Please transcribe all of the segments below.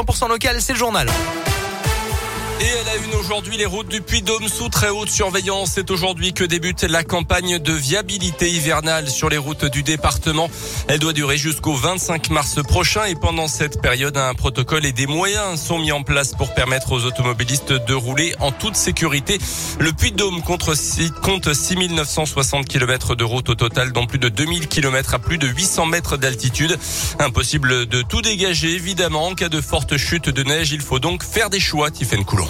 100% local, c'est le journal. Et elle a une aujourd'hui, les routes du Puy-Dôme sous très haute surveillance. C'est aujourd'hui que débute la campagne de viabilité hivernale sur les routes du département. Elle doit durer jusqu'au 25 mars prochain et pendant cette période, un protocole et des moyens sont mis en place pour permettre aux automobilistes de rouler en toute sécurité. Le Puy-de-Dôme compte 6960 km de route au total, dont plus de 2000 km à plus de 800 mètres d'altitude. Impossible de tout dégager, évidemment. En cas de forte chute de neige, il faut donc faire des choix, Tiffaine Coulon.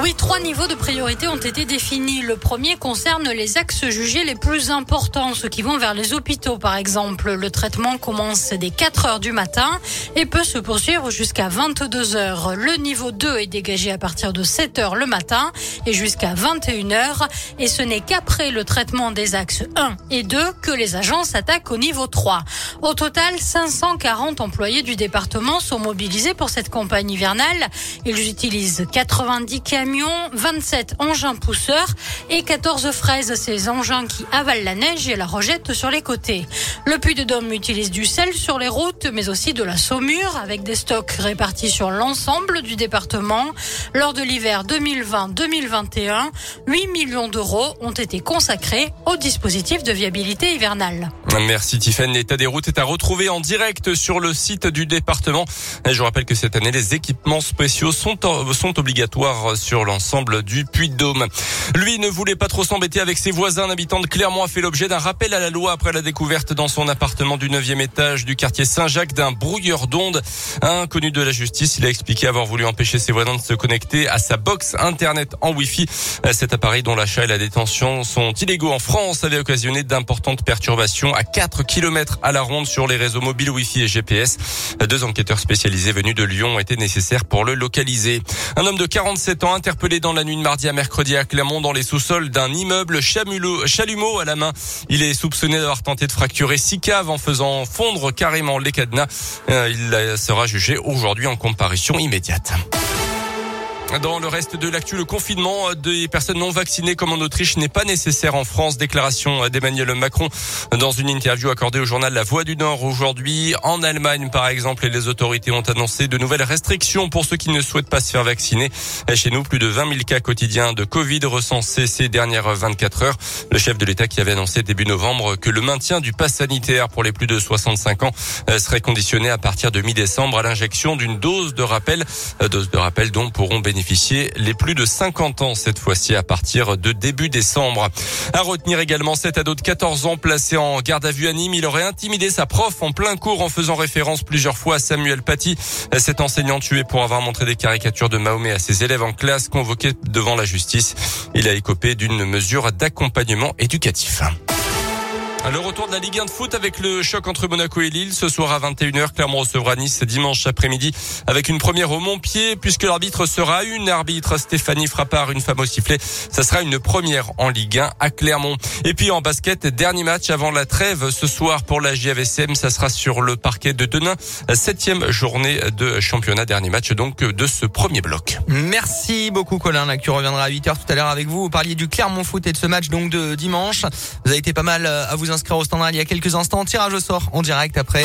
Oui, trois niveaux de priorité ont été définis. Le premier concerne les axes jugés les plus importants, ceux qui vont vers les hôpitaux par exemple. Le traitement commence dès 4 heures du matin et peut se poursuivre jusqu'à 22 heures. Le niveau 2 est dégagé à partir de 7 heures le matin et jusqu'à 21 heures. Et ce n'est qu'après le traitement des axes 1 et 2 que les agents s'attaquent au niveau 3. Au total, 540 employés du département sont mobilisés pour cette campagne hivernale. Ils utilisent 90 camions, 27 engins pousseurs et 14 fraises, ces engins qui avalent la neige et la rejettent sur les côtés. Le Puy de Dôme utilise du sel sur les routes, mais aussi de la saumure avec des stocks répartis sur l'ensemble du département. Lors de l'hiver 2020-2021, 8 millions d'euros ont été consacrés au dispositif de viabilité hivernale. Merci Tiffany. L'état des routes est à retrouver en direct sur le site du département. je rappelle que cette année, les équipements spéciaux sont, sont obligatoires sur l'ensemble du Puy-de-Dôme. Lui ne voulait pas trop s'embêter avec ses voisins. Un habitant de Clermont a fait l'objet d'un rappel à la loi après la découverte dans son appartement du 9e étage du quartier Saint-Jacques d'un brouilleur d'ondes. Inconnu de la justice, il a expliqué avoir voulu empêcher ses voisins de se connecter à sa box internet en Wi-Fi. Cet appareil dont l'achat et la détention sont illégaux en France avait occasionné d'importantes perturbations à 4 km à la ronde sur les réseaux mobiles Wi-Fi et GPS. Deux enquêteurs spécialisés venus de Lyon étaient nécessaires pour le localiser. Un homme de 47 ans interpellé dans la nuit de mardi à mercredi à Clermont dans les sous-sols d'un immeuble chalumeau à la main. Il est soupçonné d'avoir tenté de fracturer six caves en faisant fondre carrément les cadenas. Euh, il sera jugé aujourd'hui en comparution immédiate. Dans le reste de l'actu, le confinement des personnes non vaccinées comme en Autriche n'est pas nécessaire en France. Déclaration d'Emmanuel Macron dans une interview accordée au journal La Voix du Nord aujourd'hui. En Allemagne, par exemple, les autorités ont annoncé de nouvelles restrictions pour ceux qui ne souhaitent pas se faire vacciner. Chez nous, plus de 20 000 cas quotidiens de Covid recensés ces dernières 24 heures. Le chef de l'État qui avait annoncé début novembre que le maintien du pass sanitaire pour les plus de 65 ans serait conditionné à partir de mi-décembre à l'injection d'une dose de rappel, dose de rappel dont pourront bénéficier les plus de 50 ans cette fois-ci à partir de début décembre. À retenir également cet ado de 14 ans placé en garde à vue à Nîmes. Il aurait intimidé sa prof en plein cours en faisant référence plusieurs fois à Samuel Paty. Cet enseignant tué pour avoir montré des caricatures de Mahomet à ses élèves en classe convoqués devant la justice. Il a écopé d'une mesure d'accompagnement éducatif. Le retour de la Ligue 1 de foot avec le choc entre Monaco et Lille ce soir à 21h. Clermont recevra Nice dimanche après-midi avec une première au Montpied puisque l'arbitre sera une arbitre Stéphanie Frappard, une femme au sifflet. Ça sera une première en Ligue 1 à Clermont. Et puis en basket, dernier match avant la trêve ce soir pour la JAVCM. Ça sera sur le parquet de Denain. Septième journée de championnat. Dernier match donc de ce premier bloc. Merci beaucoup Colin. L'actu reviendra à 8h tout à l'heure avec vous. Vous parliez du Clermont foot et de ce match donc de dimanche. Vous avez été pas mal à vous inscrire au standard il y a quelques instants. Tirage au sort en direct après.